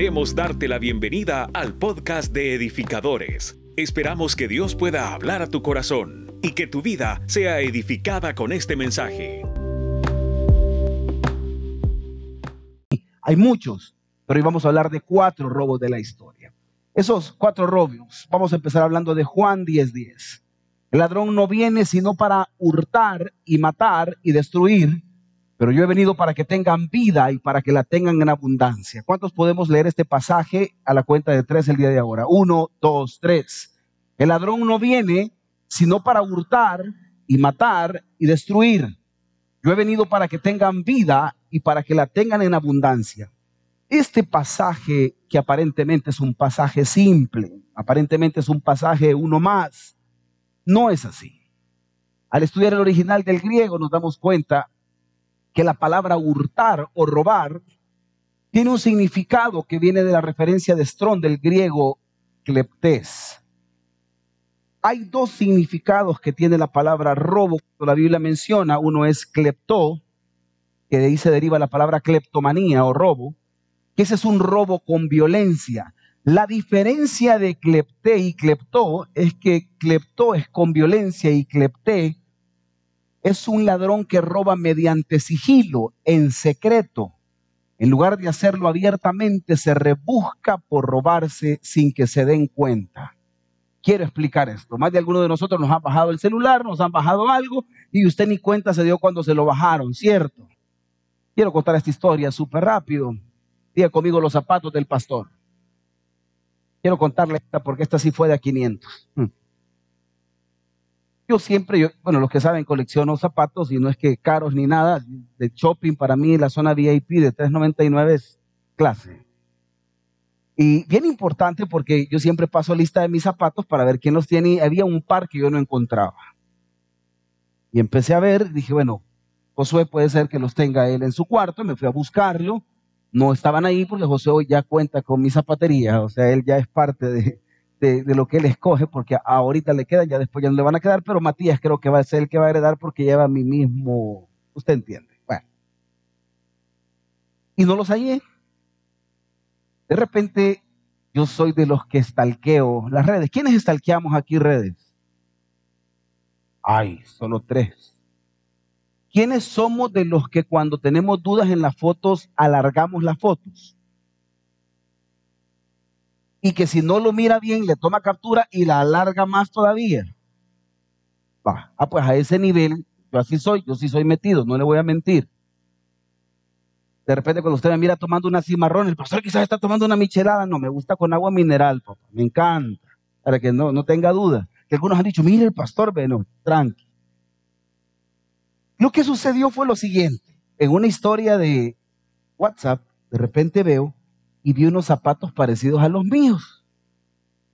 Queremos darte la bienvenida al podcast de edificadores. Esperamos que Dios pueda hablar a tu corazón y que tu vida sea edificada con este mensaje. Hay muchos, pero hoy vamos a hablar de cuatro robos de la historia. Esos cuatro robos, vamos a empezar hablando de Juan 10:10. El ladrón no viene sino para hurtar y matar y destruir, pero yo he venido para que tengan vida y para que la tengan en abundancia. ¿Cuántos podemos leer este pasaje a la cuenta de tres el día de ahora? Uno, dos, tres. El ladrón no viene sino para hurtar y matar y destruir. Yo he venido para que tengan vida y para que la tengan en abundancia. Este pasaje, que aparentemente es un pasaje simple, aparentemente es un pasaje uno más, no es así. Al estudiar el original del griego nos damos cuenta que la palabra hurtar o robar tiene un significado que viene de la referencia de Strong del griego kleptes. Hay dos significados que tiene la palabra robo, la Biblia menciona, uno es klepto, que de ahí se deriva la palabra kleptomanía o robo, que ese es un robo con violencia. La diferencia de klepté y kleptó es que kleptó es con violencia y klepté es un ladrón que roba mediante sigilo, en secreto. En lugar de hacerlo abiertamente, se rebusca por robarse sin que se den cuenta. Quiero explicar esto. Más de alguno de nosotros nos han bajado el celular, nos han bajado algo y usted ni cuenta se dio cuando se lo bajaron, ¿cierto? Quiero contar esta historia súper rápido. Diga conmigo los zapatos del pastor. Quiero contarle esta porque esta sí fue de a 500. Yo siempre, yo, bueno, los que saben, colecciono zapatos y no es que caros ni nada. De shopping para mí la zona VIP de 3.99 es clase. Y bien importante porque yo siempre paso lista de mis zapatos para ver quién los tiene. había un par que yo no encontraba. Y empecé a ver, dije, bueno, Josué puede ser que los tenga él en su cuarto. Me fui a buscarlo no estaban ahí porque hoy ya cuenta con mi zapatería, o sea, él ya es parte de, lo que él escoge, porque ahorita le quedan, ya después ya no le van a quedar, pero Matías creo que va a ser el que va a heredar porque lleva mi mismo, usted entiende. Bueno. Y no los hallé. De repente, yo soy de los que estalqueo las redes. ¿Quiénes estalqueamos aquí redes? Ay, solo tres. ¿Quiénes somos de los que cuando tenemos dudas en las fotos alargamos las fotos? Y que si no lo mira bien le toma captura y la alarga más todavía. ah, pues a ese nivel, yo así soy, yo sí soy metido, no le voy a mentir. De repente cuando usted me mira tomando una cimarrón, el pastor quizás está tomando una michelada, no, me gusta con agua mineral, papá, me encanta, para que no, no tenga duda. Que algunos han dicho, mire el pastor, bueno, tranqui. Lo que sucedió fue lo siguiente. En una historia de WhatsApp, de repente veo y vi unos zapatos parecidos a los míos.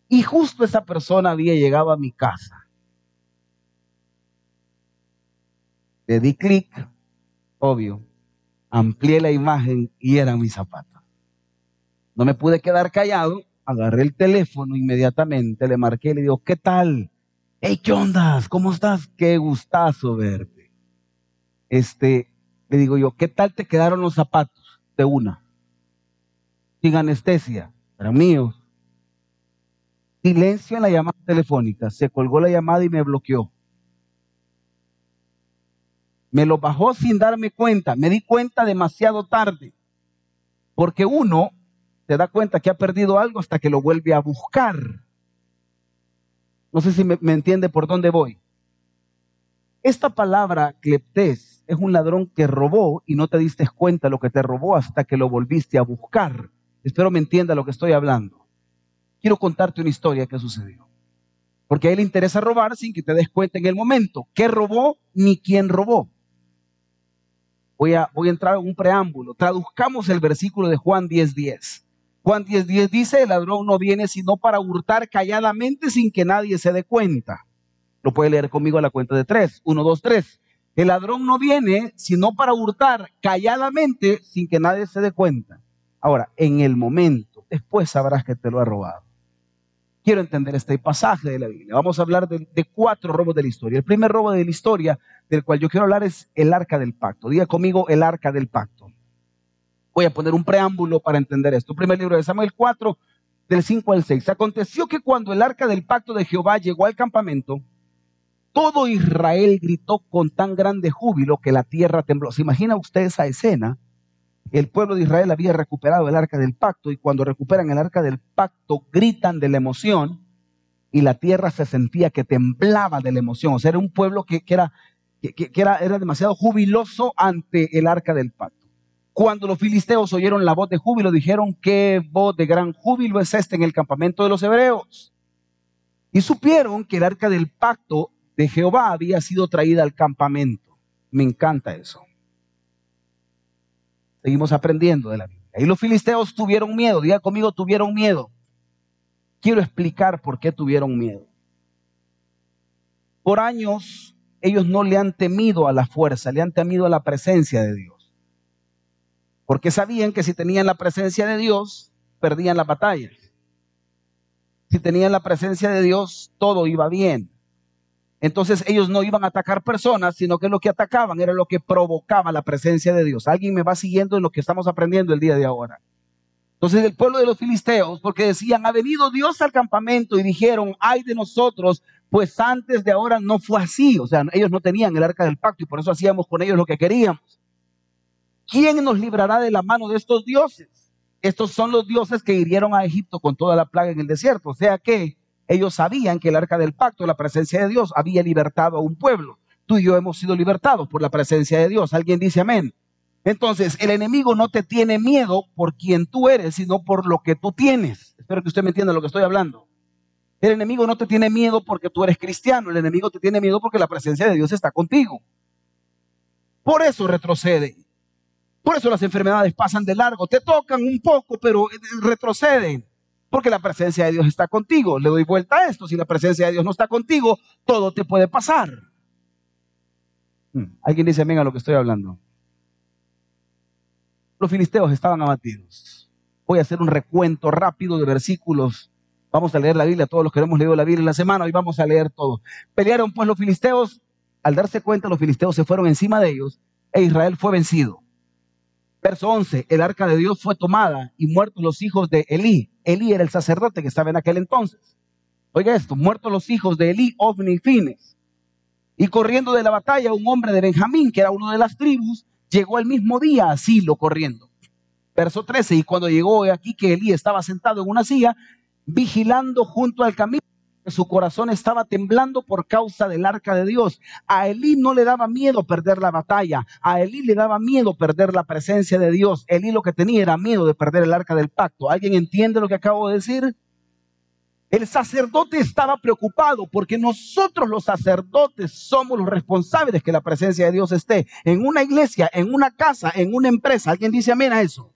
Y justo esa persona había llegado a mi casa. Le di clic, obvio, amplié la imagen y eran mis zapatos. No me pude quedar callado, agarré el teléfono inmediatamente, le marqué y le digo, ¿qué tal? Hey, ¿qué onda? ¿Cómo estás? Qué gustazo verte este, le digo yo, ¿qué tal te quedaron los zapatos de una? Sin anestesia, eran míos. Silencio en la llamada telefónica, se colgó la llamada y me bloqueó. Me lo bajó sin darme cuenta, me di cuenta demasiado tarde, porque uno se da cuenta que ha perdido algo hasta que lo vuelve a buscar. No sé si me, me entiende por dónde voy. Esta palabra cleptés es un ladrón que robó y no te diste cuenta lo que te robó hasta que lo volviste a buscar. Espero me entienda lo que estoy hablando. Quiero contarte una historia que sucedió. Porque a él le interesa robar sin que te des cuenta en el momento qué robó ni quién robó. Voy a, voy a entrar en un preámbulo. Traduzcamos el versículo de Juan 10:10. 10. Juan 10:10 10 dice, el ladrón no viene sino para hurtar calladamente sin que nadie se dé cuenta. Lo puede leer conmigo a la cuenta de tres. Uno, dos, tres. El ladrón no viene sino para hurtar calladamente sin que nadie se dé cuenta. Ahora, en el momento, después sabrás que te lo ha robado. Quiero entender este pasaje de la Biblia. Vamos a hablar de, cuatro robos de la historia. El primer robo de la historia del cual yo quiero hablar es el arca del pacto. Diga conmigo el arca del pacto. Voy a poner un preámbulo para entender esto. Primer libro de Samuel 4, del 5 al 6. Aconteció que cuando el arca del pacto de Jehová llegó al campamento, todo Israel gritó con tan grande júbilo que la tierra tembló. ¿Se imagina usted esa escena? El pueblo de Israel había recuperado el arca del pacto y cuando recuperan el arca del pacto gritan de la emoción y la tierra se sentía que temblaba de la emoción. O sea, era un pueblo que, era, que, era, era demasiado jubiloso ante el arca del pacto. Cuando los filisteos oyeron la voz de júbilo, dijeron, ¿qué voz de gran júbilo es este en el campamento de los hebreos? Y supieron que el arca del pacto de Jehová había sido traída al campamento. Me encanta eso. Seguimos aprendiendo de la Biblia. Y los filisteos tuvieron miedo, diga conmigo, tuvieron miedo. Quiero explicar por qué tuvieron miedo. Por años ellos no le han temido a la fuerza, le han temido a la presencia de Dios porque sabían que si tenían la presencia de Dios, perdían la batalla. Si tenían la presencia de Dios, todo iba bien. Entonces ellos no iban a atacar personas, sino que lo que atacaban era lo que provocaba la presencia de Dios. Alguien me va siguiendo en lo que estamos aprendiendo el día de ahora. Entonces el pueblo de los filisteos, porque decían, ha venido Dios al campamento y dijeron, ay de nosotros, pues antes de ahora no fue así. O sea, ellos no tenían el arca del pacto y por eso hacíamos con ellos lo que queríamos. ¿quién nos librará de la mano de estos dioses? Estos son los dioses que hirieron a Egipto con toda la plaga en el desierto. O sea que ellos sabían que el arca del pacto, la presencia de Dios, había libertado a un pueblo. Tú y yo hemos sido libertados por la presencia de Dios. Alguien dice amén. Entonces, el enemigo no te tiene miedo por quien tú eres, sino por lo que tú tienes. Espero que usted me entienda lo que estoy hablando. El enemigo no te tiene miedo porque tú eres cristiano. El enemigo te tiene miedo porque la presencia de Dios está contigo. Por eso retrocede. Por eso las enfermedades pasan de largo, te tocan un poco, pero eh, retroceden, porque la presencia de Dios está contigo. Le doy vuelta a esto, si la presencia de Dios no está contigo, todo te puede pasar. Hmm, ¿Alguien dice amén a lo que estoy hablando? Los filisteos estaban abatidos. Voy a hacer un recuento rápido de versículos. Vamos a leer la Biblia, todos los que hemos leído la Biblia en la semana, hoy vamos a leer todo. Pelearon pues los filisteos, al darse cuenta los filisteos se fueron encima de ellos e Israel fue vencido. Verso 11, el arca de Dios fue tomada y muertos los hijos de Elí. Elí era el sacerdote que estaba en aquel entonces. Oiga esto, muertos los hijos de Elí, Ofni y Fines. Y corriendo de la batalla, un hombre de Benjamín, que era uno de las tribus, llegó el mismo día a Silo corriendo. Verso 13, y cuando llegó aquí que Elí estaba sentado en una silla, vigilando junto al camino su corazón estaba temblando por causa del arca de Dios. A Elí no le daba miedo perder la batalla, a Elí le daba miedo perder la presencia de Dios. Elí lo que tenía era miedo de perder el arca del pacto. ¿Alguien entiende lo que acabo de decir? El sacerdote estaba preocupado porque nosotros los sacerdotes somos los responsables de que la presencia de Dios esté en una iglesia, en una casa, en una empresa. ¿Alguien dice amén a eso?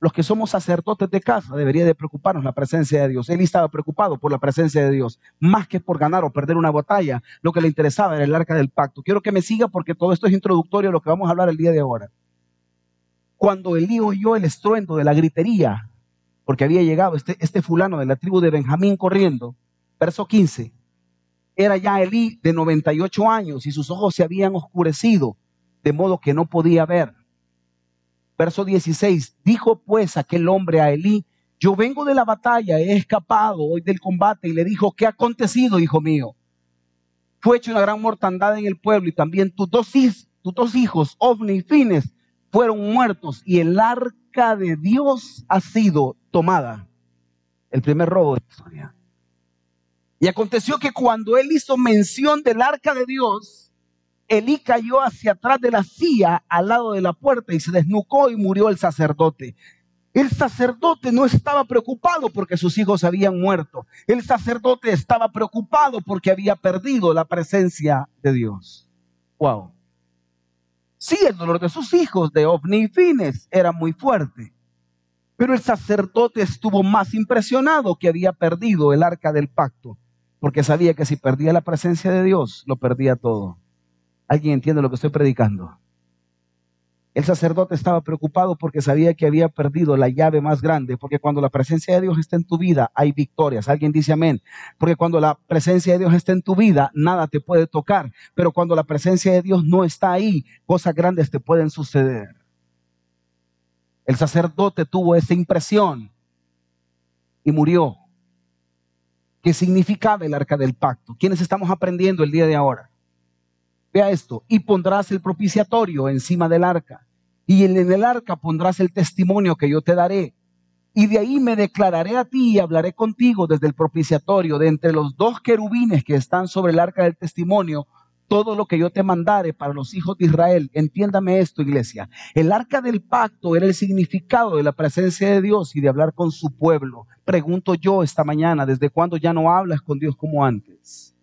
Los que somos sacerdotes de casa debería de preocuparnos la presencia de Dios. Él estaba preocupado por la presencia de Dios, más que por ganar o perder una batalla. Lo que le interesaba era el arca del pacto. Quiero que me siga porque todo esto es introductorio a lo que vamos a hablar el día de ahora. Cuando Elí oyó el estruendo de la gritería, porque había llegado este, este fulano de la tribu de Benjamín corriendo, verso 15, era ya Elí de 98 años y sus ojos se habían oscurecido, de modo que no podía ver. Verso 16, dijo pues aquel hombre a Elí, yo vengo de la batalla, he escapado hoy del combate y le dijo, ¿qué ha acontecido, hijo mío? Fue hecho una gran mortandad en el pueblo y también tus dos, tus dos hijos, Ovni y Fines, fueron muertos y el arca de Dios ha sido tomada. El primer robo de la historia. Y aconteció que cuando él hizo mención del arca de Dios, Elí cayó hacia atrás de la silla al lado de la puerta y se desnucó y murió el sacerdote. El sacerdote no estaba preocupado porque sus hijos habían muerto. El sacerdote estaba preocupado porque había perdido la presencia de Dios. Wow. Sí, el dolor de sus hijos, de Ovni y Fines, era muy fuerte. Pero el sacerdote estuvo más impresionado que había perdido el arca del pacto, porque sabía que si perdía la presencia de Dios, lo perdía todo. ¿Alguien entiende lo que estoy predicando? El sacerdote estaba preocupado porque sabía que había perdido la llave más grande, porque cuando la presencia de Dios está en tu vida, hay victorias. Alguien dice amén. Porque cuando la presencia de Dios está en tu vida, nada te puede tocar. Pero cuando la presencia de Dios no está ahí, cosas grandes te pueden suceder. El sacerdote tuvo esa impresión y murió. ¿Qué significaba el arca del pacto? ¿Quiénes estamos aprendiendo el día de ahora? Vea esto, y pondrás el propiciatorio encima del arca, y en el arca pondrás el testimonio que yo te daré. Y de ahí me declararé a ti y hablaré contigo desde el propiciatorio, de entre los dos querubines que están sobre el arca del testimonio, todo lo que yo te mandare para los hijos de Israel. Entiéndame esto, iglesia. El arca del pacto era el significado de la presencia de Dios y de hablar con su pueblo. Pregunto yo esta mañana, ¿desde cuándo ya no hablas con Dios como antes?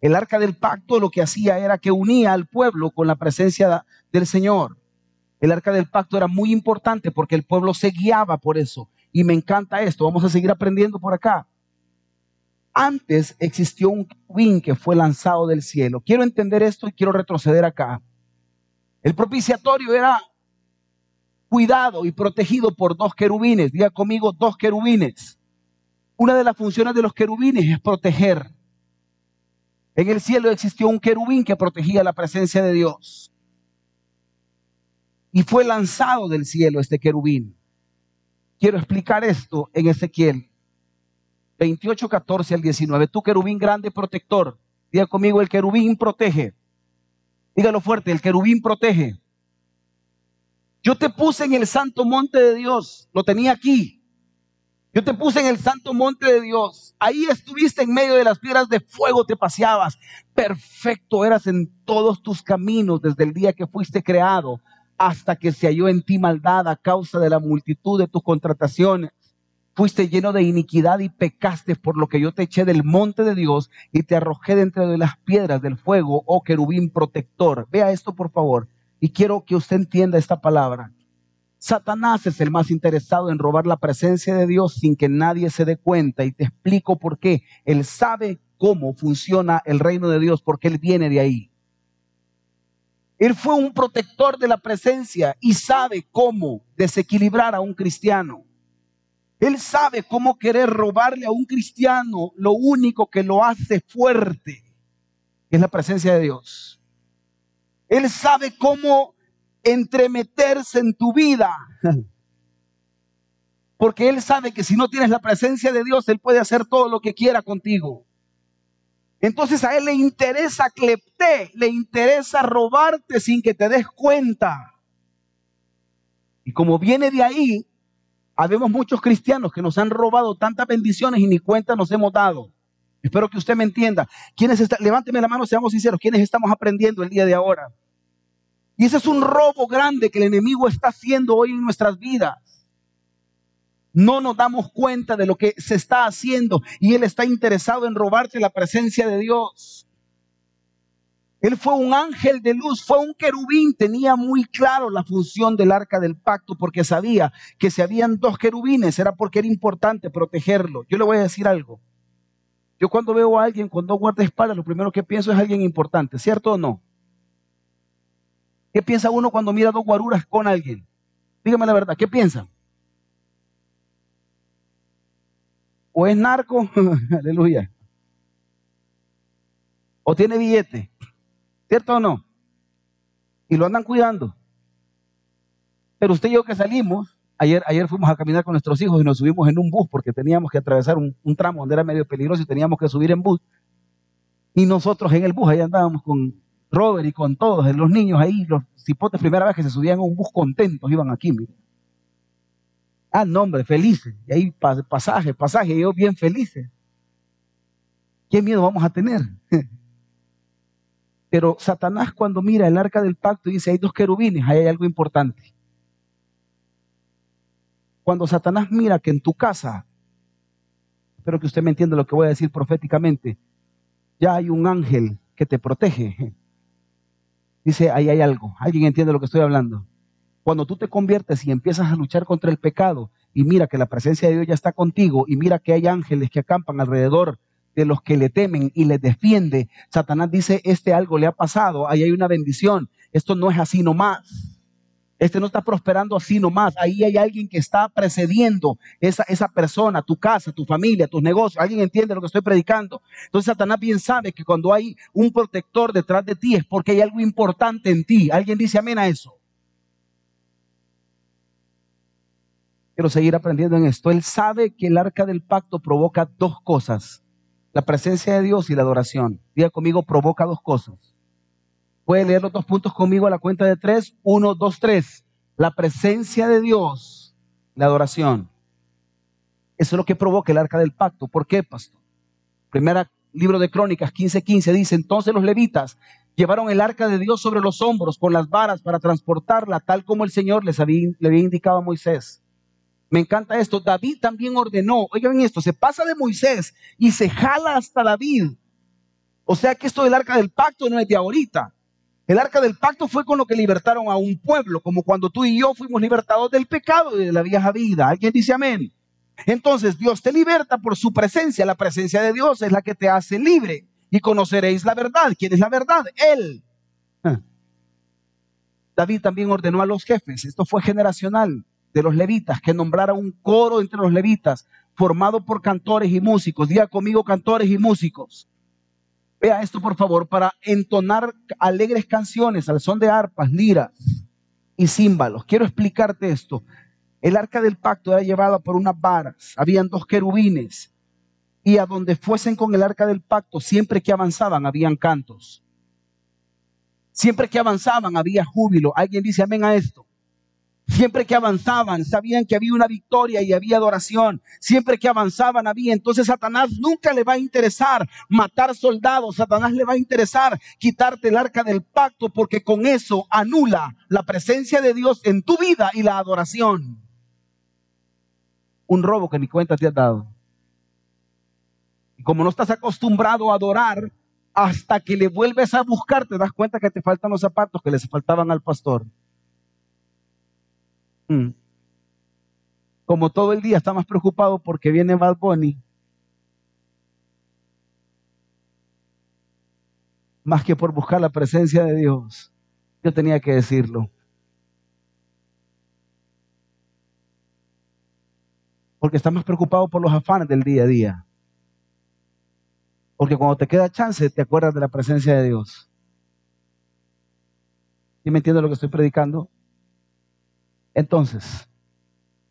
El arca del pacto lo que hacía era que unía al pueblo con la presencia del Señor. El arca del pacto era muy importante porque el pueblo se guiaba por eso. Y me encanta esto. Vamos a seguir aprendiendo por acá. Antes existió un querubín que fue lanzado del cielo. Quiero entender esto y quiero retroceder acá. El propiciatorio era cuidado y protegido por dos querubines. Diga conmigo, dos querubines. Una de las funciones de los querubines es proteger. En el cielo existió un querubín que protegía la presencia de Dios. Y fue lanzado del cielo este querubín. Quiero explicar esto en Ezequiel 28, 14 al 19. Tu querubín grande protector. Diga conmigo, el querubín protege. Dígalo fuerte, el querubín protege. Yo te puse en el santo monte de Dios. Lo tenía aquí. Yo te puse en el santo monte de Dios. Ahí estuviste en medio de las piedras de fuego, te paseabas. Perfecto eras en todos tus caminos desde el día que fuiste creado hasta que se halló en ti maldad a causa de la multitud de tus contrataciones. Fuiste lleno de iniquidad y pecaste por lo que yo te eché del monte de Dios y te arrojé dentro de las piedras del fuego, oh querubín protector. Vea esto, por favor, y quiero que usted entienda esta palabra. Satanás es el más interesado en robar la presencia de Dios sin que nadie se dé cuenta. Y te explico por qué. Él sabe cómo funciona el reino de Dios, porque Él viene de ahí. Él fue un protector de la presencia y sabe cómo desequilibrar a un cristiano. Él sabe cómo querer robarle a un cristiano lo único que lo hace fuerte, es la presencia de Dios. Él sabe cómo entremeterse en tu vida. Porque Él sabe que si no tienes la presencia de Dios, Él puede hacer todo lo que quiera contigo. Entonces a él le interesa clepte, le interesa robarte sin que te des cuenta. Y como viene de ahí, habemos muchos cristianos que nos han robado tantas bendiciones y ni cuenta nos hemos dado. Espero que usted me entienda. ¿Quiénes? Levánteme la mano, seamos sinceros. ¿Quiénes estamos aprendiendo el día de ahora? Y ese es un robo grande que el enemigo está haciendo hoy en nuestras vidas no nos damos cuenta de lo que se está haciendo y Él está interesado en robarte la presencia de Dios. Él fue un ángel de luz, fue un querubín, tenía muy claro la función del arca del pacto porque sabía que si habían dos querubines era porque era importante protegerlo. Yo le voy a decir algo. Yo cuando veo a alguien con dos guardaespaldas, lo primero que pienso es alguien importante, ¿cierto o no? ¿Qué piensa uno cuando mira dos guaruras con alguien? Dígame la verdad, ¿qué piensa? o es narco, aleluya, o tiene billete, ¿cierto o no? Y lo andan cuidando. Pero usted y yo que salimos, ayer, ayer fuimos a caminar con nuestros hijos y nos subimos en un bus porque teníamos que atravesar un, un tramo donde era medio peligroso y teníamos que subir en bus. Y nosotros en el bus, ahí andábamos con Robert y con todos, los niños ahí, los cipotes, primera vez que se subían a un bus contentos, iban aquí, mire. Ah, no, hombre, felices. Y ahí pasaje, pasaje, yo bien felices. ¿Qué miedo vamos a tener? Pero Satanás cuando mira el arca del pacto dice, hay dos querubines, ahí hay algo importante. Cuando Satanás mira que en tu casa, espero que usted me entienda lo que voy a decir proféticamente, ya hay un ángel que te protege. Dice, ahí hay algo. ¿Alguien entiende lo que estoy hablando? Cuando tú te conviertes y empiezas a luchar contra el pecado y mira que la presencia de Dios ya está contigo y mira que hay ángeles que acampan alrededor de los que le temen y les defiende, Satanás dice, este algo le ha pasado, ahí hay una bendición, esto no es así nomás. Este no está prosperando así nomás. Ahí hay alguien que está precediendo esa, esa persona, tu casa, tu familia, tus negocios. ¿Alguien entiende lo que estoy predicando? Entonces Satanás bien sabe que cuando hay un protector detrás de ti es porque hay algo importante en ti. ¿Alguien dice amén a eso? Quiero seguir aprendiendo en esto. Él sabe que el arca del pacto provoca dos cosas. La presencia de Dios y la adoración. Diga conmigo, provoca dos cosas. Puede leer los dos puntos conmigo a la cuenta de tres. Uno, dos, tres. La presencia de Dios, la adoración. Eso es lo que provoca el arca del pacto. ¿Por qué, pastor? Primera libro de Crónicas 15:15 dice, entonces los levitas llevaron el arca de Dios sobre los hombros con las varas para transportarla, tal como el Señor les había, le había indicado a Moisés. Me encanta esto. David también ordenó, oigan esto, se pasa de Moisés y se jala hasta David. O sea que esto del arca del pacto no es de ahorita. El arca del pacto fue con lo que libertaron a un pueblo, como cuando tú y yo fuimos libertados del pecado y de la vieja vida. ¿Alguien dice amén? Entonces Dios te liberta por su presencia. La presencia de Dios es la que te hace libre. Y conoceréis la verdad. ¿Quién es la verdad? Él. Ah. David también ordenó a los jefes, esto fue generacional, de los levitas, que nombrara un coro entre los levitas, formado por cantores y músicos. Diga conmigo cantores y músicos. Vea esto, por favor, para entonar alegres canciones al son de arpas, liras y címbalos. Quiero explicarte esto. El arca del pacto era llevada por unas varas, habían dos querubines, y a donde fuesen con el arca del pacto, siempre que avanzaban, habían cantos. Siempre que avanzaban, había júbilo. ¿Alguien dice amén a esto? Siempre que avanzaban, sabían que había una victoria y había adoración. Siempre que avanzaban, había. Entonces, Satanás nunca le va a interesar matar soldados. Satanás le va a interesar quitarte el arca del pacto, porque con eso anula la presencia de Dios en tu vida y la adoración un robo que ni cuenta te has dado. Y como no estás acostumbrado a adorar, hasta que le vuelves a buscar, te das cuenta que te faltan los zapatos que les faltaban al pastor. Mm. Como todo el día está más preocupado porque viene Bad Bunny, más que por buscar la presencia de Dios, yo tenía que decirlo. Porque estás más preocupado por los afanes del día a día. Porque cuando te queda chance, te acuerdas de la presencia de Dios. ¿Sí me entiendes lo que estoy predicando? Entonces,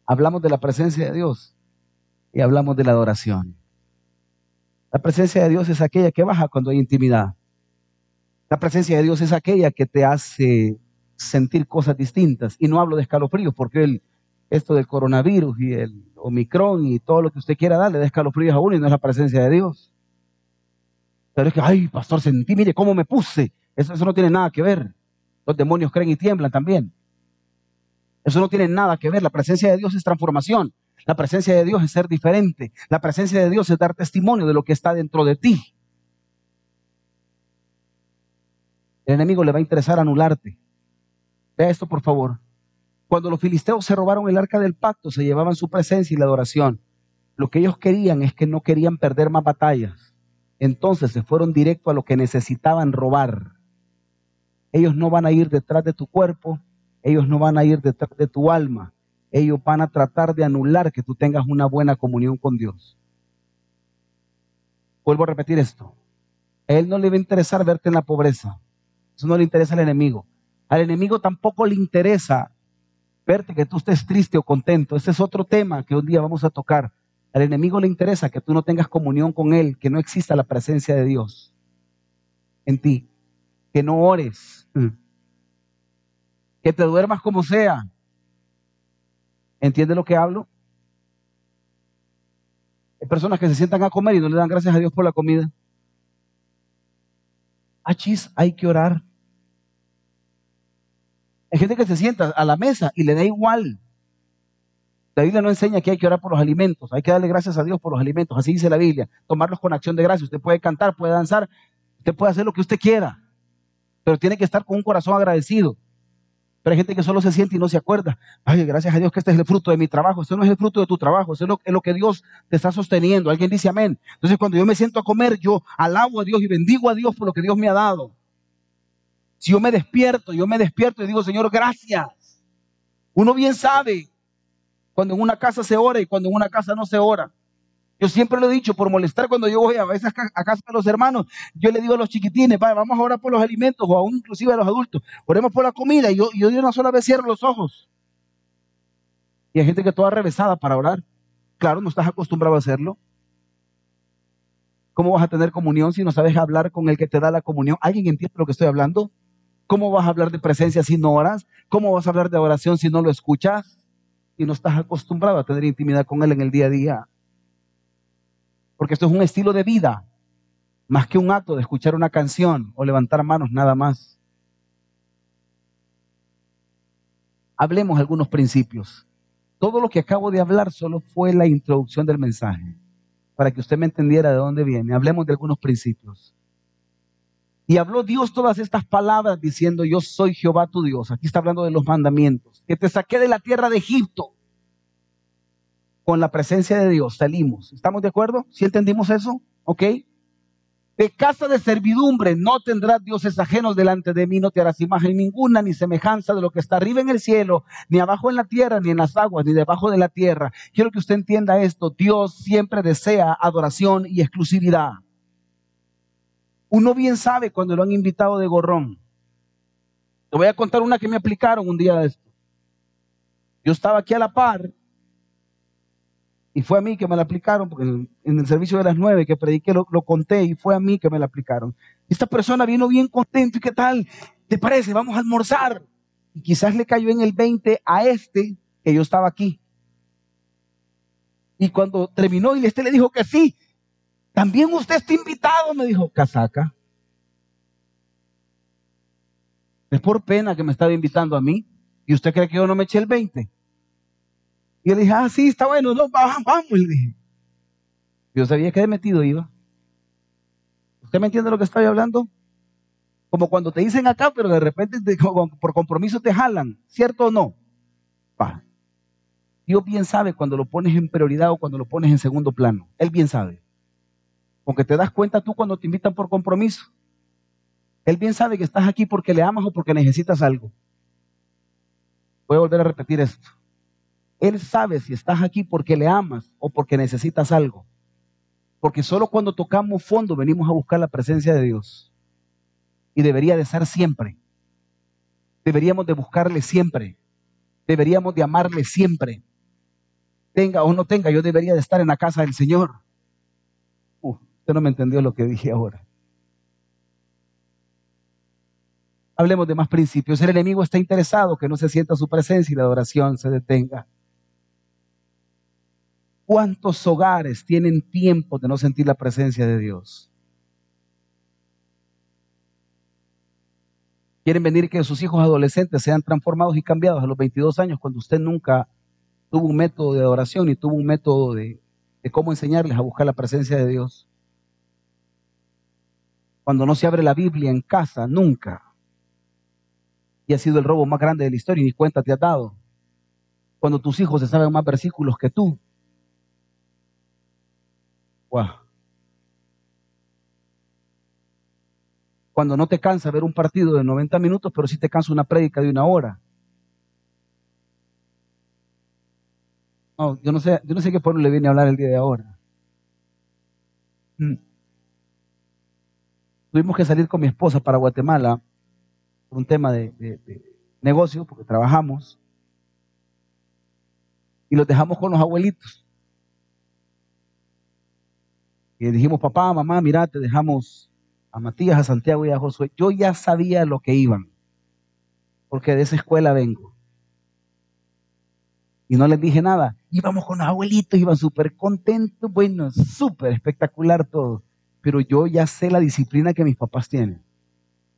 hablamos de la presencia de Dios y hablamos de la adoración. La presencia de Dios es aquella que baja cuando hay intimidad. La presencia de Dios es aquella que te hace sentir cosas distintas. Y no hablo de escalofríos, porque el, esto del coronavirus y el Omicron y todo lo que usted quiera darle, da escalofríos a uno y no es la presencia de Dios. Pero es que, ay, pastor, sentí, mire cómo me puse. Eso, eso no tiene nada que ver. Los demonios creen y tiemblan también. Eso no tiene nada que ver. La presencia de Dios es transformación. La presencia de Dios es ser diferente. La presencia de Dios es dar testimonio de lo que está dentro de ti. El enemigo le va a interesar anularte. Vea esto, por favor. Cuando los filisteos se robaron el arca del pacto, se llevaban su presencia y la adoración. Lo que ellos querían es que no querían perder más batallas. Entonces se fueron directo a lo que necesitaban robar. Ellos no van a ir detrás de tu cuerpo, ellos no van a ir detrás de tu alma. Ellos van a tratar de anular que tú tengas una buena comunión con Dios. Vuelvo a repetir esto. A él no le va a interesar verte en la pobreza. Eso no le interesa al enemigo. Al enemigo tampoco le interesa verte que tú estés triste o contento. Ese es otro tema que un día vamos a tocar. Al enemigo le interesa que tú no tengas comunión con él, que no exista la presencia de Dios en ti, que no ores, que te duermas como sea. ¿Entiende lo que hablo? Hay personas que se sientan a comer y no le dan gracias a Dios por la comida. Achis, hay que orar. Hay gente que se sienta a la mesa y le da igual. La Biblia no enseña que hay que orar por los alimentos, hay que darle gracias a Dios por los alimentos, así dice la Biblia, tomarlos con acción de gracia. Usted puede cantar, puede danzar, usted puede hacer lo que usted quiera, pero tiene que estar con un corazón agradecido. Pero hay gente que solo se siente y no se acuerda. Ay, gracias a Dios que este es el fruto de mi trabajo. Este no es el fruto de tu trabajo. Eso es lo, es lo, que Dios te está sosteniendo. Alguien dice amén. Entonces, cuando yo me siento a comer, yo alabo a Dios y bendigo a Dios por lo que Dios me ha dado. Si yo me despierto, yo me despierto y digo, Señor, gracias. Uno bien sabe cuando en una casa se ora y cuando en una casa no se ora. Yo siempre lo he dicho, por molestar cuando yo voy a veces a casa de los hermanos, yo le digo a los chiquitines, vamos a orar por los alimentos o aún inclusive a los adultos, oremos por la comida y yo, yo de una sola vez cierro los ojos. Y hay gente que toda revesada para orar. Claro, no estás acostumbrado a hacerlo. ¿Cómo vas a tener comunión si no sabes hablar con el que te da la comunión? ¿Alguien entiende lo que estoy hablando? ¿Cómo vas a hablar de presencia si no oras? ¿Cómo vas a hablar de oración si no lo escuchas? Y no estás acostumbrado a tener intimidad con Él en el día a día. Porque esto es un estilo de vida, más que un acto de escuchar una canción o levantar manos nada más. Hablemos algunos principios. Todo lo que acabo de hablar solo fue la introducción del mensaje para que usted me entendiera de dónde viene. Hablemos de algunos principios. Y habló Dios todas estas palabras diciendo, yo soy Jehová tu Dios. Aquí está hablando de los mandamientos. Que te saqué de la tierra de Egipto. Con la presencia de Dios salimos. ¿Estamos de acuerdo? ¿Sí entendimos eso? ¿Ok? De casa de servidumbre no tendrás dioses ajenos delante de mí, no te harás imagen ninguna, ni semejanza de lo que está arriba en el cielo, ni abajo en la tierra, ni en las aguas, ni debajo de la tierra. Quiero que usted entienda esto, Dios siempre desea adoración y exclusividad. Uno bien sabe cuando lo han invitado de gorrón. Te voy a contar una que me aplicaron un día de esto. Yo estaba aquí a la par y fue a mí que me la aplicaron, porque en el servicio de las nueve que prediqué lo, conté y fue a mí que me la aplicaron. Esta persona vino bien contento y qué tal, ¿te parece? Vamos a almorzar. Y quizás le cayó en el 20 a este que yo estaba aquí. Y cuando terminó y este le dijo que sí, también usted está invitado, me dijo, casaca. Es por pena que me estaba invitando a mí. ¿Y usted cree que yo no me eché el 20? Y yo le dije, ah, sí, está bueno, no, vamos, le dije, yo sabía que de metido iba. ¿Usted me entiende lo que estoy hablando? Como cuando te dicen acá, pero de repente por compromiso te jalan, ¿cierto o no? Va. Dios bien sabe cuando lo pones en prioridad o cuando lo pones en segundo plano. Él bien sabe. Aunque te das cuenta tú cuando te invitan por compromiso. Él bien sabe que estás aquí porque le amas o porque necesitas algo. Voy a volver a repetir esto. Él sabe si estás aquí porque le amas o porque necesitas algo. Porque solo cuando tocamos fondo venimos a buscar la presencia de Dios. Y debería de ser siempre. Deberíamos de buscarle siempre. Deberíamos de amarle siempre. Tenga o no tenga, yo debería de estar en la casa del Señor. Uh, usted no me entendió lo que dije ahora. Hablemos de más principios. El enemigo está interesado que no se sienta su presencia y la adoración se detenga. ¿Cuántos hogares tienen tiempo de no sentir la presencia de Dios? Quieren venir que sus hijos adolescentes sean transformados y cambiados a los 22 años cuando usted nunca tuvo un método de adoración y tuvo un método de, cómo enseñarles a buscar la presencia de Dios. Cuando no se abre la Biblia en casa, nunca. Y ha sido el robo más grande de la historia y ni cuenta te ha dado. Cuando tus hijos se saben más versículos que tú, cuando no te cansa ver un partido de 90 minutos, pero sí te cansa una prédica de una hora. No, yo no sé, yo no sé qué pueblo le viene a hablar el día de ahora. Mm. Tuvimos que salir con mi esposa para Guatemala por un tema de, de negocio, porque trabajamos, y los dejamos con los abuelitos. Y dijimos, papá, mamá, mira, te dejamos a Matías, a Santiago y a Josué. Yo ya sabía lo que iban, porque de esa escuela vengo. Y no les dije nada. Íbamos con los abuelitos, iban súper contentos, bueno, súper espectacular todo. Pero yo ya sé la disciplina que mis papás tienen.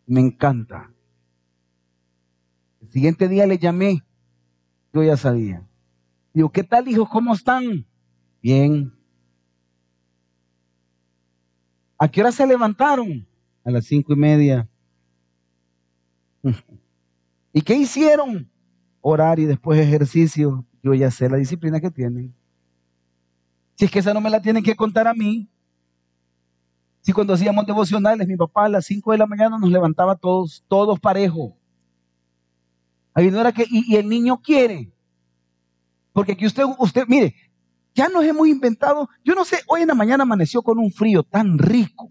Me encanta. El siguiente día le llamé. Yo ya sabía. Digo, ¿qué tal, hijos? ¿Cómo están? Bien. ¿A qué hora se levantaron? A las cinco y media. ¿Y qué hicieron? Orar y después ejercicio. Yo ya sé la disciplina que tienen. Si es que esa no me la tienen que contar a mí. Si cuando hacíamos devocionales, mi papá a las cinco de la mañana nos levantaba todos, todos parejos. Ahí no era que, y, y, el niño quiere. Porque aquí usted, usted, mire, ya nos hemos inventado, yo no sé, hoy en la mañana amaneció con un frío tan rico.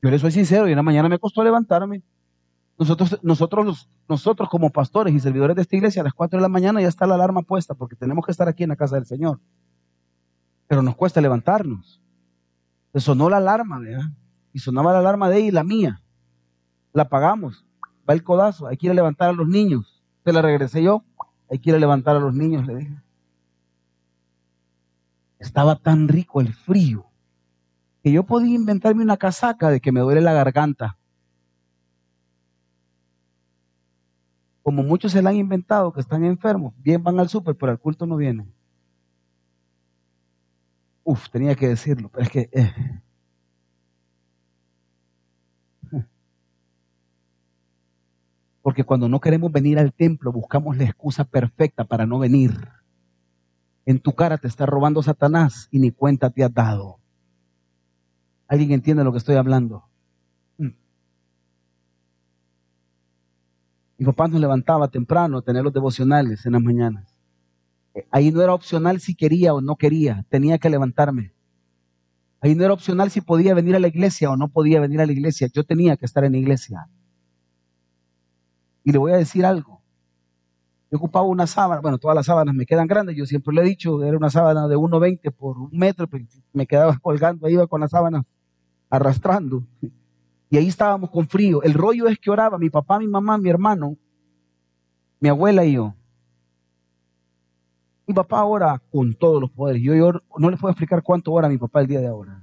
Yo le soy sincero, y en la mañana me costó levantarme. Nosotros, nosotros, nosotros como pastores y servidores de esta iglesia, a las 4 de la mañana ya está la alarma puesta porque tenemos que estar aquí en la casa del Señor. Pero nos cuesta levantarnos. Sonó la alarma, ¿verdad? Y sonaba la alarma de ella y la mía. La apagamos. Va el codazo. Hay que ir a levantar a los niños. Se la regresé yo. Hay que ir a levantar a los niños, le dije. Estaba tan rico el frío que yo podía inventarme una casaca de que me duele la garganta. Como muchos se la han inventado, que están enfermos, bien van al súper, pero al culto no vienen. Uf, tenía que decirlo, pero es que... Eh. Porque cuando no queremos venir al templo, buscamos la excusa perfecta para no venir. En tu cara te está robando Satanás y ni cuenta te has dado. ¿Alguien entiende lo que estoy hablando? Mm. Mi papá nos levantaba temprano a tener los devocionales en las mañanas. Ahí no era opcional si quería o no quería, tenía que levantarme. Ahí no era opcional si podía venir a la iglesia o no podía venir a la iglesia, yo tenía que estar en la iglesia. Y le voy a decir algo. Yo ocupaba una sábana, bueno, todas las sábanas me quedan grandes, yo siempre le he dicho, era una sábana de 1,20 por un metro, pues, me quedaba colgando, iba con la sábana arrastrando. Y ahí estábamos con frío. El rollo es que oraba mi papá, mi mamá, mi hermano, mi abuela y yo. Mi papá ora con todos los poderes. Yo, no les puedo explicar cuánto ora mi papá el día de ahora.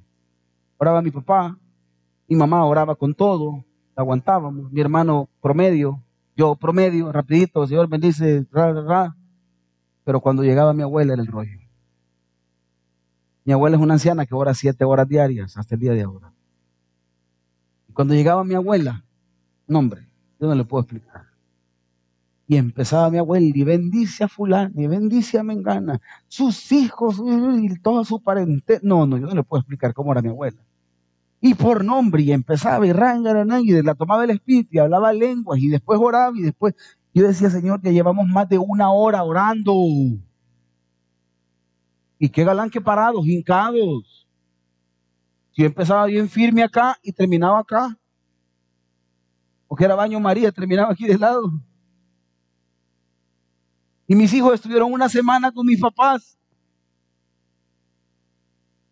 Oraba mi papá, mi mamá oraba con todo, aguantábamos. Mi hermano promedio, yo promedio, rapidito, Señor bendice, ra, ra, Pero cuando llegaba mi abuela era el rollo. Mi abuela es una anciana que ora siete horas diarias hasta el día de ahora. Y cuando llegaba mi abuela, no hombre, yo no le puedo explicar. Y empezaba mi abuela y bendice a fulano, y bendice a Mengana, sus hijos y toda su parente. No, no, yo no le puedo explicar cómo era mi abuela. Y por nombre, y empezaba y ranga, y la tomaba el espíritu y hablaba lenguas, y después oraba, y después yo decía, Señor, que llevamos más de una hora orando. Y qué galán que parados, hincados. Yo empezaba bien firme acá y terminaba acá. Porque era baño María, terminaba aquí de lado. Y mis hijos estuvieron una semana con mis papás.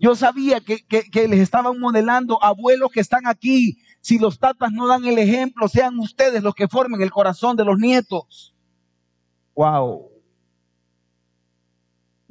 Yo sabía que, les estaban modelando abuelos que están aquí. Si los tatas no dan el ejemplo, sean ustedes los que formen el corazón de los nietos. Wow.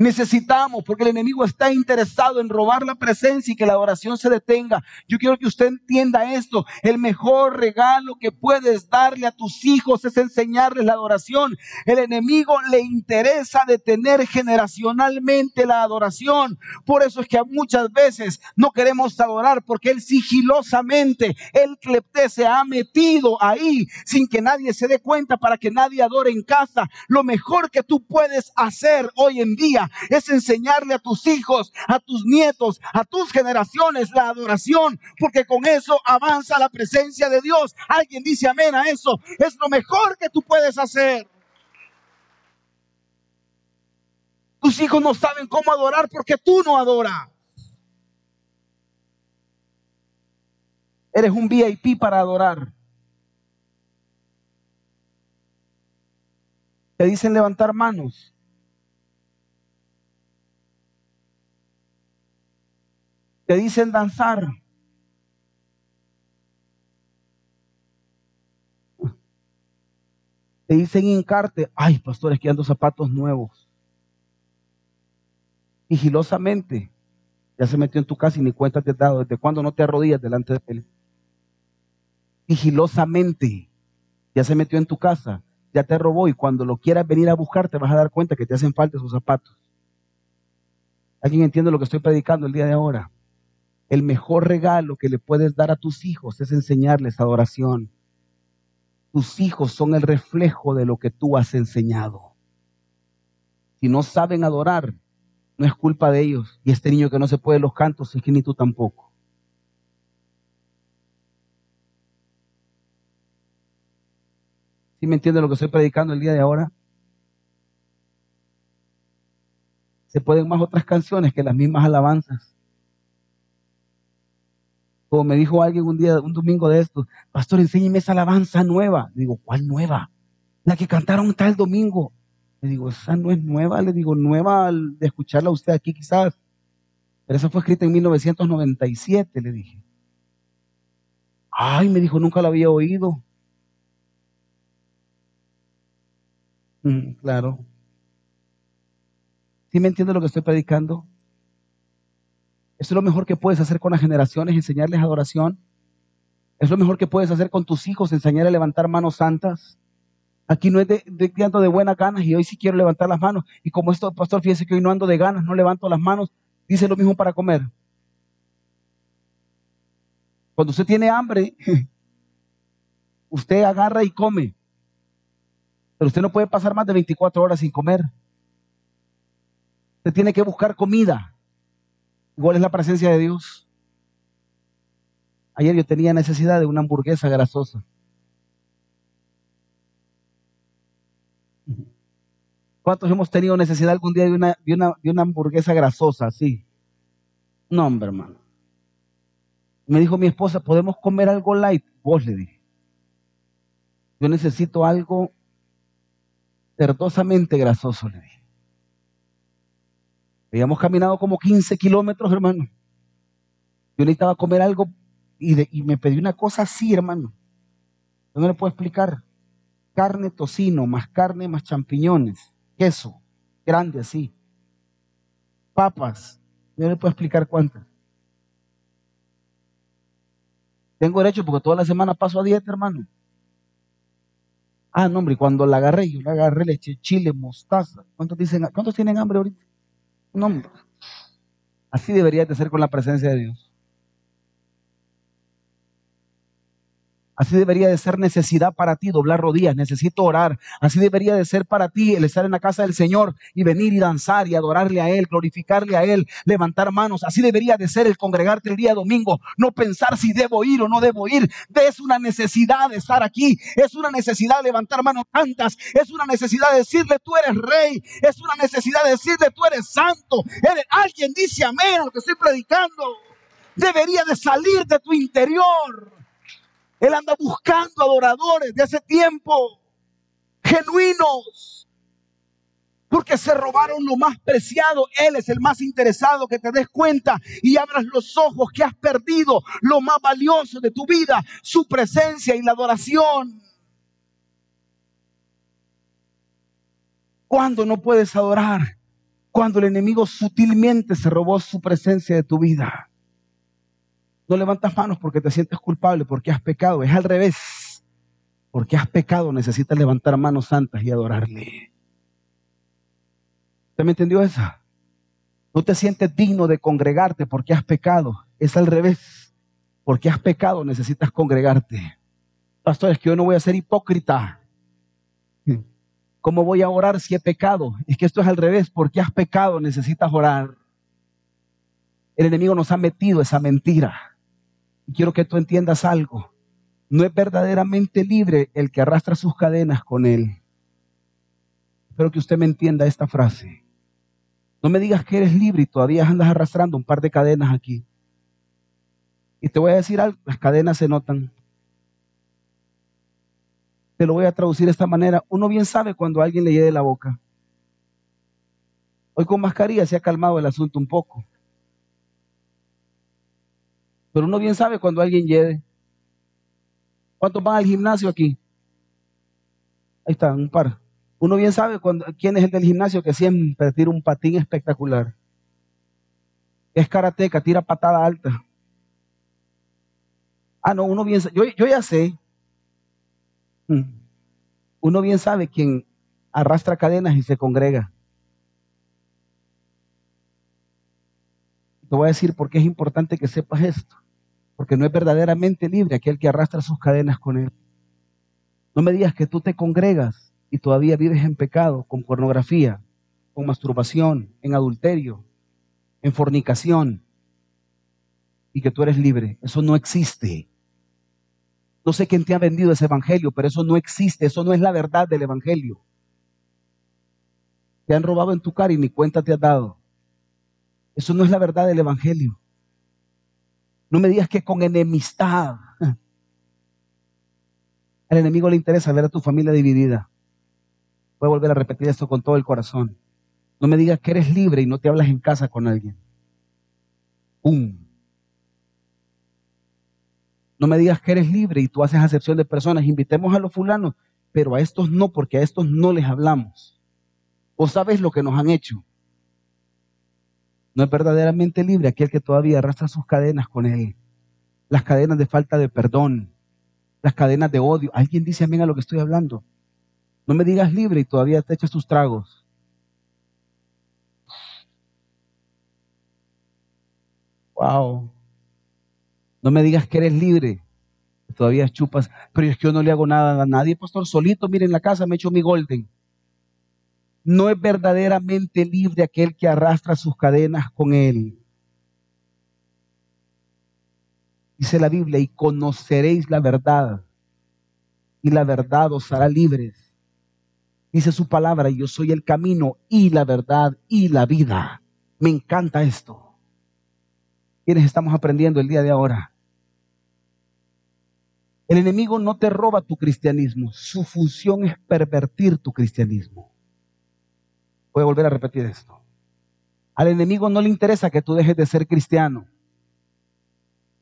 Necesitamos, porque el enemigo está interesado en robar la presencia y que la adoración se detenga. Yo quiero que usted entienda esto. El mejor regalo que puedes darle a tus hijos es enseñarles la adoración. El enemigo le interesa detener generacionalmente la adoración. Por eso es que muchas veces no queremos adorar, porque él sigilosamente, el clepté se ha metido ahí sin que nadie se dé cuenta para que nadie adore en casa. Lo mejor que tú puedes hacer hoy en día es enseñarle a tus hijos, a tus nietos, a tus generaciones la adoración, porque con eso avanza la presencia de Dios. Alguien dice amén a eso. Es lo mejor que tú puedes hacer. Tus hijos no saben cómo adorar porque tú no adoras. Eres un VIP para adorar. Te dicen levantar manos. Te dicen danzar. Te dicen hincarte. Ay, pastores, que ando zapatos nuevos. Sigilosamente. Ya se metió en tu casa y ni cuenta te has dado. ¿Desde cuándo no te arrodillas delante de él? Sigilosamente. Ya se metió en tu casa. Ya te robó y cuando lo quieras venir a buscar te vas a dar cuenta que te hacen falta esos zapatos. ¿Alguien entiende lo que estoy predicando el día de ahora? El mejor regalo que le puedes dar a tus hijos es enseñarles adoración. Tus hijos son el reflejo de lo que tú has enseñado. Si no saben adorar, no es culpa de ellos. Y este niño que no se puede los cantos, es que ni tú tampoco. ¿Sí me entiende lo que estoy predicando el día de ahora? Se pueden más otras canciones que las mismas alabanzas. Como me dijo alguien un día, un domingo de esto, pastor, enséñeme esa alabanza nueva. Le digo, ¿cuál nueva? La que cantaron tal domingo. Le digo, esa no es nueva. Le digo, nueva de escucharla usted aquí quizás. Pero esa fue escrita en 1997, le dije. Ay, me dijo, nunca la había oído. Mm, claro. ¿Sí me entiende lo que estoy predicando? Eso es lo mejor que puedes hacer con las generaciones, enseñarles adoración. Es lo mejor que puedes hacer con tus hijos, enseñar a levantar manos santas. Aquí no es de, de, de buenas ganas y hoy sí quiero levantar las manos. Y como esto, pastor, fíjese que hoy no ando de ganas, no levanto las manos. Dice lo mismo para comer. Cuando usted tiene hambre, usted agarra y come. Pero usted no puede pasar más de 24 horas sin comer. Usted tiene que buscar comida. Igual es la presencia de Dios. Ayer yo tenía necesidad de una hamburguesa grasosa. ¿Cuántos hemos tenido necesidad algún día de una, de una, hamburguesa grasosa? Sí. No, hombre, hermano. Me dijo mi esposa, ¿podemos comer algo light? Vos le dije. Yo necesito algo cerdosamente grasoso, le dije. Habíamos caminado como 15 kilómetros, hermano. Yo necesitaba comer algo y, me pedí una cosa así, hermano. Yo no le puedo explicar. Carne, tocino, más carne, más champiñones, queso, grande así. Papas, yo no le puedo explicar cuántas. Tengo derecho porque toda la semana paso a dieta, hermano. Ah, no, hombre, cuando la agarré, yo la agarré, le eché chile, mostaza. ¿Cuántos, dicen, ¿cuántos tienen hambre ahorita? No, así debería de ser con la presencia de Dios. Así debería de ser necesidad para ti doblar rodillas, necesito orar. Así debería de ser para ti el estar en la casa del Señor y venir y danzar y adorarle a Él, glorificarle a Él, levantar manos. Así debería de ser el congregarte el día domingo, no pensar si debo ir o no debo ir. Es una necesidad de estar aquí, es una necesidad de levantar manos tantas, es una necesidad de decirle tú eres rey, es una necesidad de decirle tú eres santo. alguien dice amén a lo que estoy predicando. Debería de salir de tu interior. Él anda buscando adoradores de ese tiempo, genuinos, porque se robaron lo más preciado. Él es el más interesado que te des cuenta y abras los ojos que has perdido lo más valioso de tu vida, su presencia y la adoración. ¿Cuándo no puedes adorar? Cuando el enemigo sutilmente se robó su presencia de tu vida. No levantas manos porque te sientes culpable, porque has pecado. Es al revés. Porque has pecado, necesitas levantar manos santas y adorarle. ¿Usted me entendió esa? No te sientes digno de congregarte porque has pecado. Es al revés. Porque has pecado, necesitas congregarte. Pastor, es que yo no voy a ser hipócrita. ¿Cómo voy a orar si he pecado? Es que esto es al revés. Porque has pecado, necesitas orar. El enemigo nos ha metido esa mentira quiero que tú entiendas algo. No es verdaderamente libre el que arrastra sus cadenas con él. Espero que usted me entienda esta frase. No me digas que eres libre y todavía andas arrastrando un par de cadenas aquí. Y te voy a decir algo, las cadenas se notan. Te lo voy a traducir de esta manera. Uno bien sabe cuando alguien le lleve la boca. Hoy con mascarilla se ha calmado el asunto un poco. Pero uno bien sabe cuando alguien llegue. ¿Cuántos van al gimnasio aquí? Ahí está, un par. Uno bien sabe cuando, quién es el del gimnasio que siempre tira un patín espectacular. Es karateca, tira patada alta. Ah, no, uno bien yo, yo ya sé. Mm. Uno bien sabe quién arrastra cadenas y se congrega. Te voy a decir por qué es importante que sepas esto. Porque no es verdaderamente libre aquel que arrastra sus cadenas con él. No me digas que tú te congregas y todavía vives en pecado, con pornografía, con masturbación, en adulterio, en fornicación, y que tú eres libre. Eso no existe. No sé quién te ha vendido ese evangelio, pero eso no existe. Eso no es la verdad del evangelio. Te han robado en tu cara y ni cuenta te has dado. Eso no es la verdad del Evangelio. No me digas que con enemistad. Al enemigo le interesa ver a tu familia dividida. Voy a volver a repetir esto con todo el corazón. No me digas que eres libre y no te hablas en casa con alguien. ¡Pum! No me digas que eres libre y tú haces acepción de personas. Invitemos a los fulanos, pero a estos no, porque a estos no les hablamos. ¿O sabes lo que nos han hecho? No es verdaderamente libre aquel que todavía arrastra sus cadenas con él. Las cadenas de falta de perdón, las cadenas de odio. ¿Alguien dice amén a lo que estoy hablando? No me digas libre y todavía te echas tus tragos. Wow. No me digas que eres libre. Todavía chupas, pero es que yo no le hago nada a nadie, pastor. Solito, mire en la casa me echo mi golden. No es verdaderamente libre aquel que arrastra sus cadenas con él. Dice la Biblia, y conoceréis la verdad, y la verdad os hará libres. Dice su palabra, yo soy el camino y la verdad y la vida. Me encanta esto. ¿Quiénes estamos aprendiendo el día de ahora? El enemigo no te roba tu cristianismo, su función es pervertir tu cristianismo. Voy a volver a repetir esto. Al enemigo no le interesa que tú dejes de ser cristiano.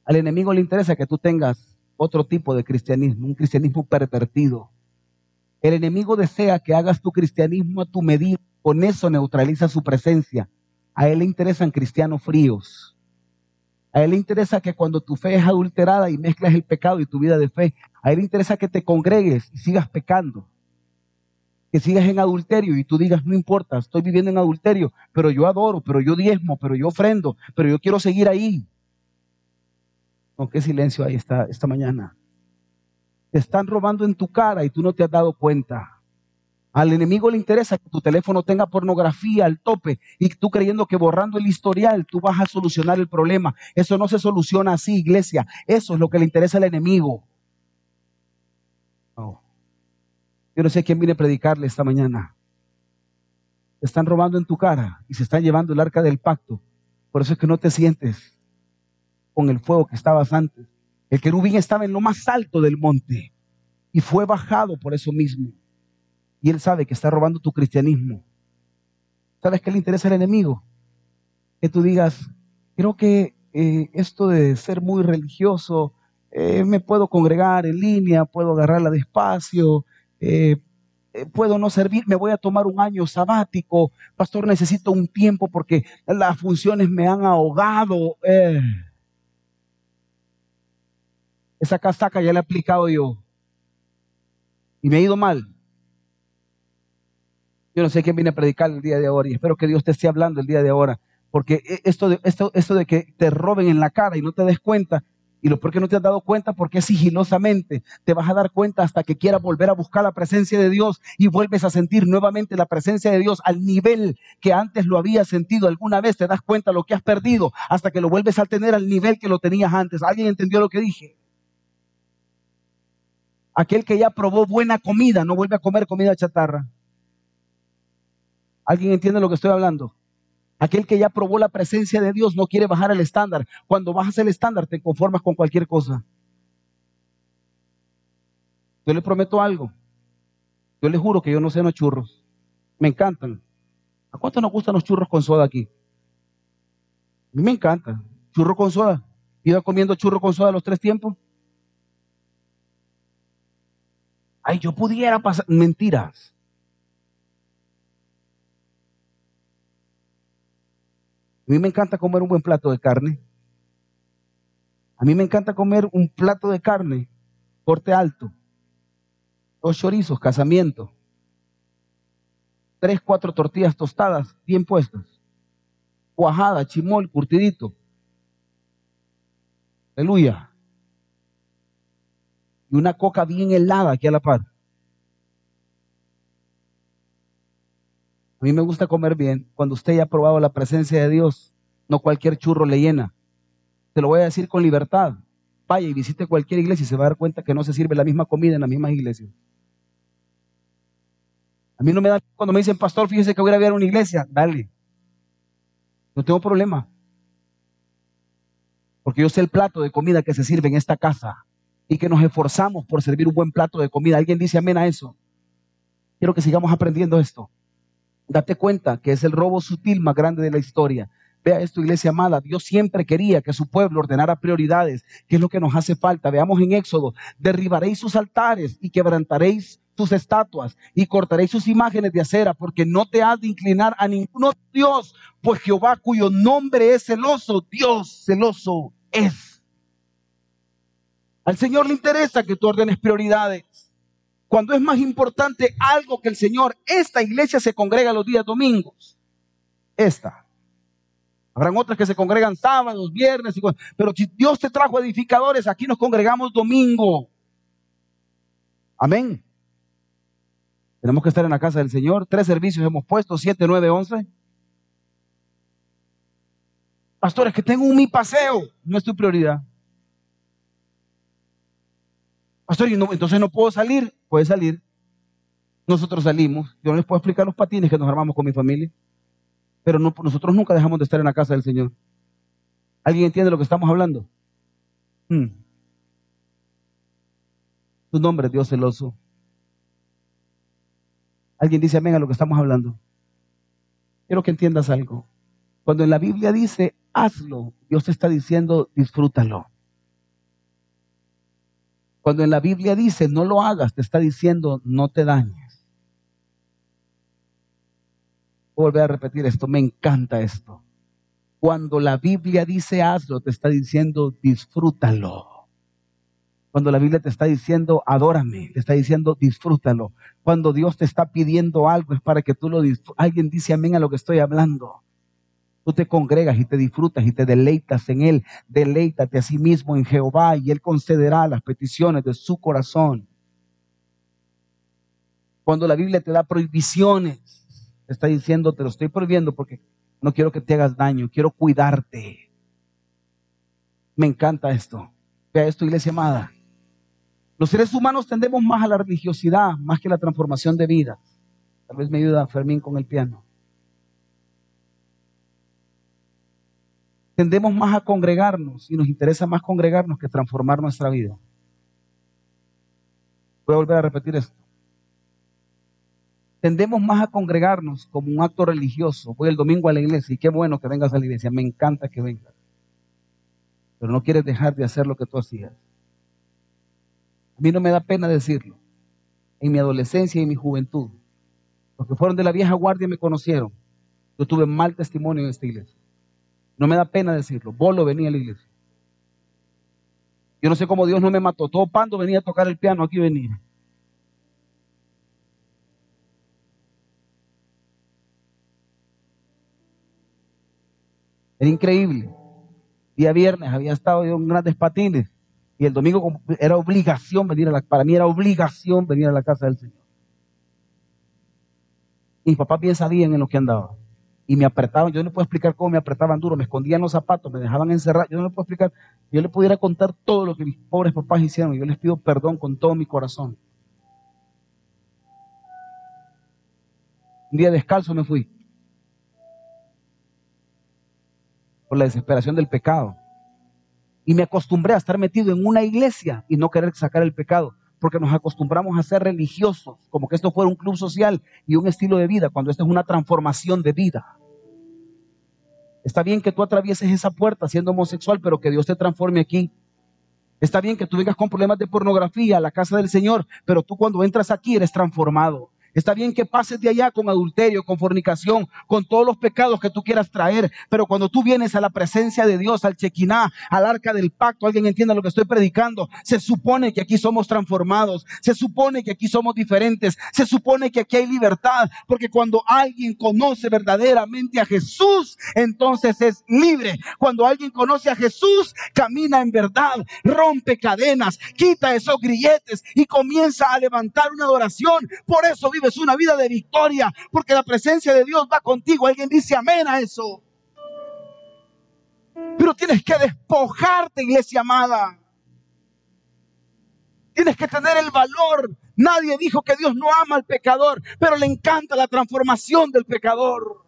Al enemigo le interesa que tú tengas otro tipo de cristianismo, un cristianismo pervertido. El enemigo desea que hagas tu cristianismo a tu medida, con eso neutraliza su presencia. A él le interesan cristianos fríos. A él le interesa que cuando tu fe es adulterada y mezclas el pecado y tu vida de fe, a él le interesa que te congregues y sigas pecando. Que sigas en adulterio y tú digas, no importa, estoy viviendo en adulterio, pero yo adoro, pero yo diezmo, pero yo ofrendo, pero yo quiero seguir ahí. ¿Con qué silencio hay esta, esta mañana? Te están robando en tu cara y tú no te has dado cuenta. Al enemigo le interesa que tu teléfono tenga pornografía al tope y tú creyendo que borrando el historial tú vas a solucionar el problema. Eso no se soluciona así, iglesia. Eso es lo que le interesa al enemigo. Yo no sé quién viene a predicarle esta mañana. Te están robando en tu cara y se están llevando el arca del pacto. Por eso es que no te sientes con el fuego que estabas antes. El querubín estaba en lo más alto del monte y fue bajado por eso mismo. Y él sabe que está robando tu cristianismo. ¿Sabes qué le interesa al enemigo? Que tú digas, creo que eh, esto de ser muy religioso, eh, me puedo congregar en línea, puedo agarrarla despacio, eh, puedo no servir, me voy a tomar un año sabático, pastor, necesito un tiempo porque las funciones me han ahogado. Esa casaca ya la he aplicado yo y me ha ido mal. Yo no sé quién viene a predicar el día de ahora y espero que Dios te esté hablando el día de ahora. Porque e, esto de, esto, esto de que te roben en la cara y no te des cuenta, y lo porque no te has dado cuenta, porque sigilosamente te vas a dar cuenta hasta que quieras volver a buscar la presencia de Dios y vuelves a sentir nuevamente la presencia de Dios al nivel que antes lo habías sentido alguna vez, te das cuenta lo que has perdido hasta que lo vuelves a tener al nivel que lo tenías antes. ¿Alguien entendió lo que dije? Aquel que ya probó buena comida no vuelve a comer comida chatarra. ¿Alguien entiende lo que estoy hablando? Aquel que ya probó la presencia de Dios no quiere bajar el estándar. Cuando bajas el estándar te conformas con cualquier cosa. Yo le prometo algo. Yo le juro que yo no sé los churros. Me encantan. ¿A cuánto nos gustan los churros con soda aquí? A mí me encanta. Churro con soda. ¿Iba comiendo churro con soda los tres tiempos? Ay, yo pudiera pasar. Mentiras. A mí me encanta comer un buen plato de carne. A mí me encanta comer un plato de carne, corte alto, dos chorizos, casamiento, tres, cuatro tortillas tostadas bien puestas, cuajada, chimol, curtidito. Aleluya. Y una coca bien helada aquí a la par. A mí me gusta comer bien cuando usted ya ha probado la presencia de Dios. No cualquier churro le llena. Te lo voy a decir con libertad. Vaya y visite cualquier iglesia y se va a dar cuenta que no se sirve la misma comida en las mismas iglesias. A mí no me da cuando me dicen, pastor, fíjese que voy a ver una iglesia. Dale. No tengo problema. Porque yo sé el plato de comida que se sirve en esta casa y que nos esforzamos por servir un buen plato de comida. ¿Alguien dice amén a eso? Quiero que sigamos aprendiendo esto. Date cuenta que es el robo sutil más grande de la historia. Vea esto, iglesia amada. Dios siempre quería que su pueblo ordenara prioridades, que es lo que nos hace falta. Veamos en Éxodo, derribaréis sus altares y quebrantaréis sus estatuas y cortaréis sus imágenes de acera, porque no te has de inclinar a ninguno Dios, pues Jehová cuyo nombre es celoso, Dios celoso es. Al Señor le interesa que tú ordenes prioridades. Cuando es más importante algo que el Señor, esta iglesia se congrega los días domingos. Esta. Habrán otras que se congregan sábados, viernes, y pero si Dios te trajo edificadores, aquí nos congregamos domingo. Amén. Tenemos que estar en la casa del Señor. Tres servicios hemos puesto, siete, nueve, once. Pastores, que tengo un mi paseo, no es tu prioridad. Pastor, entonces no puedo salir. Puede salir. Nosotros salimos. Yo no les puedo explicar los patines que nos armamos con mi familia. Pero nosotros nunca dejamos de estar en la casa del Señor. ¿Alguien entiende lo que estamos hablando? Hmm. Tu nombre, Dios celoso. ¿Alguien dice amén a lo que estamos hablando? Quiero que entiendas algo. Cuando en la Biblia dice hazlo, Dios te está diciendo disfrútalo. Cuando en la Biblia dice no lo hagas, te está diciendo no te dañes. Voy a volver a repetir esto, me encanta esto. Cuando la Biblia dice hazlo, te está diciendo disfrútalo. Cuando la Biblia te está diciendo adórame, te está diciendo disfrútalo. Cuando Dios te está pidiendo algo es para que tú lo disfrutes. Alguien dice amén a lo que estoy hablando. Tú te congregas y te disfrutas y te deleitas en Él. Deleítate a sí mismo en Jehová y Él concederá las peticiones de su corazón. Cuando la Biblia te da prohibiciones, está diciendo, te lo estoy prohibiendo porque no quiero que te hagas daño, quiero cuidarte. Me encanta esto. Vea esto, iglesia amada. Los seres humanos tendemos más a la religiosidad, más que a la transformación de vida. Tal vez me ayuda Fermín con el piano. Tendemos más a congregarnos y nos interesa más congregarnos que transformar nuestra vida. Voy a volver a repetir esto. Tendemos más a congregarnos como un acto religioso. Voy el domingo a la iglesia y qué bueno que vengas a la iglesia. Me encanta que vengas. Pero no quieres dejar de hacer lo que tú hacías. A mí no me da pena decirlo. En mi adolescencia y mi juventud, los que fueron de la vieja guardia me conocieron. Yo tuve mal testimonio en esta iglesia. No me da pena decirlo. Bolo venía a la iglesia. Yo no sé cómo Dios no me mató. Todo Pando venía a tocar el piano, aquí venía. Era increíble. Día viernes había estado yo en grandes patines y el domingo era obligación venir a la, para mí era obligación venir a la casa del Señor. Y mi papá bien sabían en lo que andaba y me apretaban. Yo no puedo explicar cómo me apretaban duro, me escondían los zapatos, me dejaban encerrar. Yo no le puedo explicar. Yo le pudiera contar todo lo que mis pobres papás hicieron y yo les pido perdón con todo mi corazón. Un día descalzo me fui. Por la desesperación del pecado. Y me acostumbré a estar metido en una iglesia y no querer sacar el pecado porque nos acostumbramos a ser religiosos, como que esto fuera un club social y un estilo de vida, cuando esto es una transformación de vida. Está bien que tú atravieses esa puerta siendo homosexual, pero que Dios te transforme aquí. Está bien que tú vengas con problemas de pornografía a la casa del Señor, pero tú cuando entras aquí eres transformado. Está bien que pases de allá con adulterio, con fornicación, con todos los pecados que tú quieras traer, pero cuando tú vienes a la presencia de Dios, al chequiná, al arca del pacto, alguien entienda lo que estoy predicando, se supone que aquí somos transformados, se supone que aquí somos diferentes, se supone que aquí hay libertad, porque cuando alguien conoce verdaderamente a Jesús, entonces es libre. Cuando alguien conoce a Jesús, camina en verdad, rompe cadenas, quita esos grilletes y comienza a levantar una adoración. Por eso vives una vida de victoria, porque la presencia de Dios va contigo. Alguien dice amén a eso. Pero tienes que despojarte, iglesia amada. Tienes que tener el valor. Nadie dijo que Dios no ama al pecador, pero le encanta la transformación del pecador.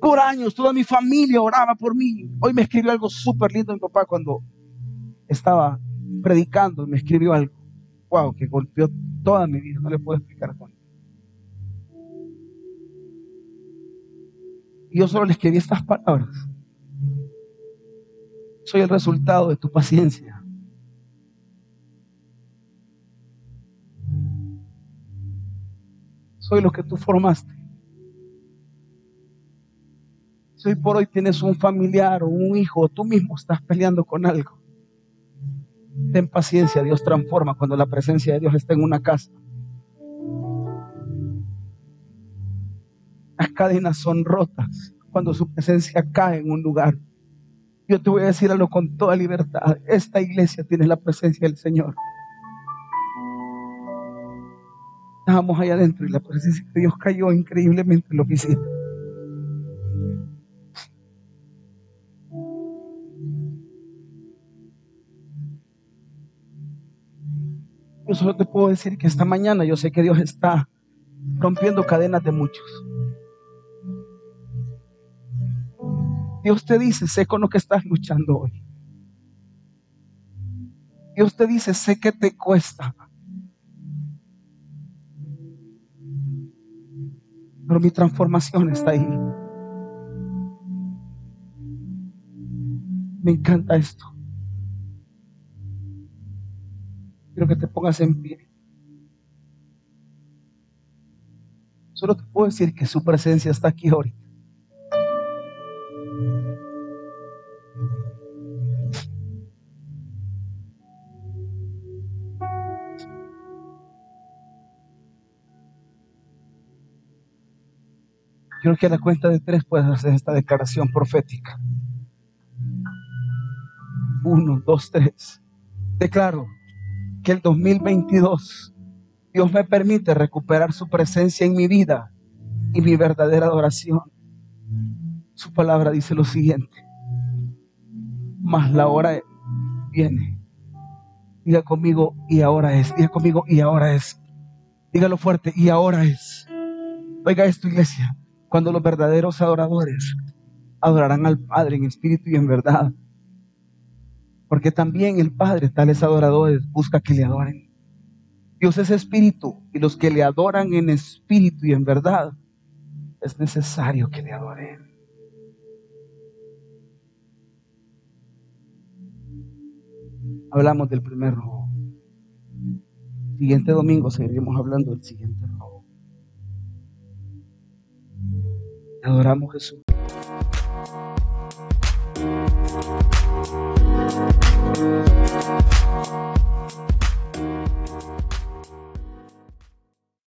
Por años toda mi familia oraba por mí. Hoy me escribió algo súper lindo mi papá cuando estaba predicando. Me escribió algo. Wow, que golpeó toda mi vida. No le puedo explicar cuánto. Yo solo le escribí estas palabras. Soy el resultado de tu paciencia. Soy lo que tú formaste. Si hoy por hoy tienes un familiar o un hijo, tú mismo estás peleando con algo, ten paciencia, Dios transforma cuando la presencia de Dios está en una casa. Las cadenas son rotas cuando su presencia cae en un lugar. Yo te voy a decir algo con toda libertad. Esta iglesia tiene la presencia del Señor. Estábamos allá adentro y la presencia de Dios cayó increíblemente en la oficina. Yo solo te puedo decir que esta mañana yo sé que Dios está rompiendo cadenas de muchos. Dios te dice, sé con lo que estás luchando hoy. Dios te dice, sé que te cuesta. Pero mi transformación está ahí. Me encanta esto. Quiero que te pongas en pie. Solo te puedo decir que su presencia está aquí ahorita. Quiero que a la cuenta de tres puedas hacer esta declaración profética. Uno, dos, tres. Declaro que el 2022 Dios me permite recuperar su presencia en mi vida y mi verdadera adoración. Su palabra dice lo siguiente. Mas la hora viene. Diga conmigo, y ahora es. Diga conmigo, y ahora es. Dígalo fuerte, y ahora es. Oiga esto, iglesia cuando los verdaderos adoradores adorarán al Padre en espíritu y en verdad. Porque también el Padre, tales adoradores, busca que le adoren. Dios es espíritu y los que le adoran en espíritu y en verdad, es necesario que le adoren. Hablamos del primer robo. Siguiente domingo seguiremos hablando del siguiente robo. Adoramos Jesús. Música